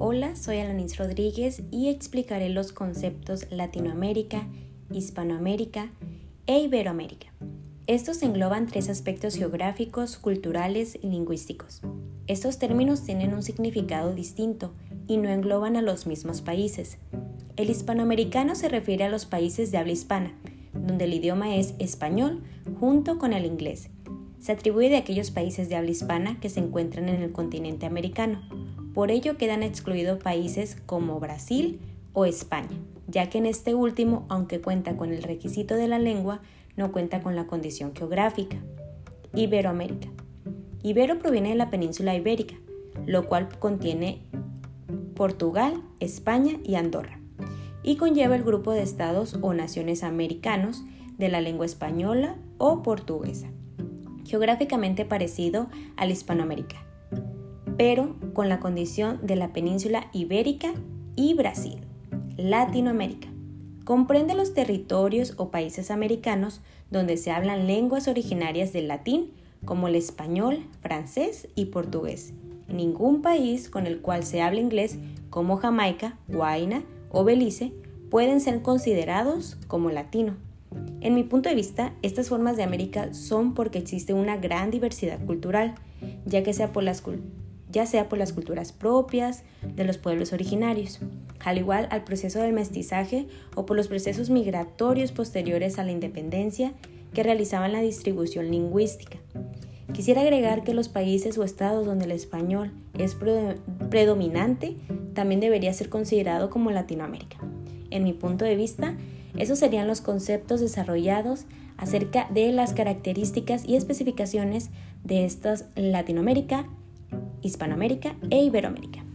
Hola, soy Alanis Rodríguez y explicaré los conceptos Latinoamérica, Hispanoamérica e Iberoamérica. Estos engloban tres aspectos geográficos, culturales y lingüísticos. Estos términos tienen un significado distinto y no engloban a los mismos países. El hispanoamericano se refiere a los países de habla hispana, donde el idioma es español junto con el inglés. Se atribuye de aquellos países de habla hispana que se encuentran en el continente americano. Por ello quedan excluidos países como Brasil o España, ya que en este último, aunque cuenta con el requisito de la lengua, no cuenta con la condición geográfica. Iberoamérica. Ibero proviene de la península ibérica, lo cual contiene Portugal, España y Andorra, y conlleva el grupo de estados o naciones americanos de la lengua española o portuguesa, geográficamente parecido al Hispanoamérica, pero con la condición de la península ibérica y Brasil. Latinoamérica. Comprende los territorios o países americanos donde se hablan lenguas originarias del latín como el español, francés y portugués. Ningún país con el cual se habla inglés como Jamaica, Guayana o Belice pueden ser considerados como latino. En mi punto de vista, estas formas de América son porque existe una gran diversidad cultural, ya que sea por las ya sea por las culturas propias de los pueblos originarios, al igual al proceso del mestizaje o por los procesos migratorios posteriores a la independencia que realizaban la distribución lingüística. Quisiera agregar que los países o estados donde el español es predominante también debería ser considerado como Latinoamérica. En mi punto de vista, esos serían los conceptos desarrollados acerca de las características y especificaciones de estas Latinoamérica, Hispanoamérica e Iberoamérica.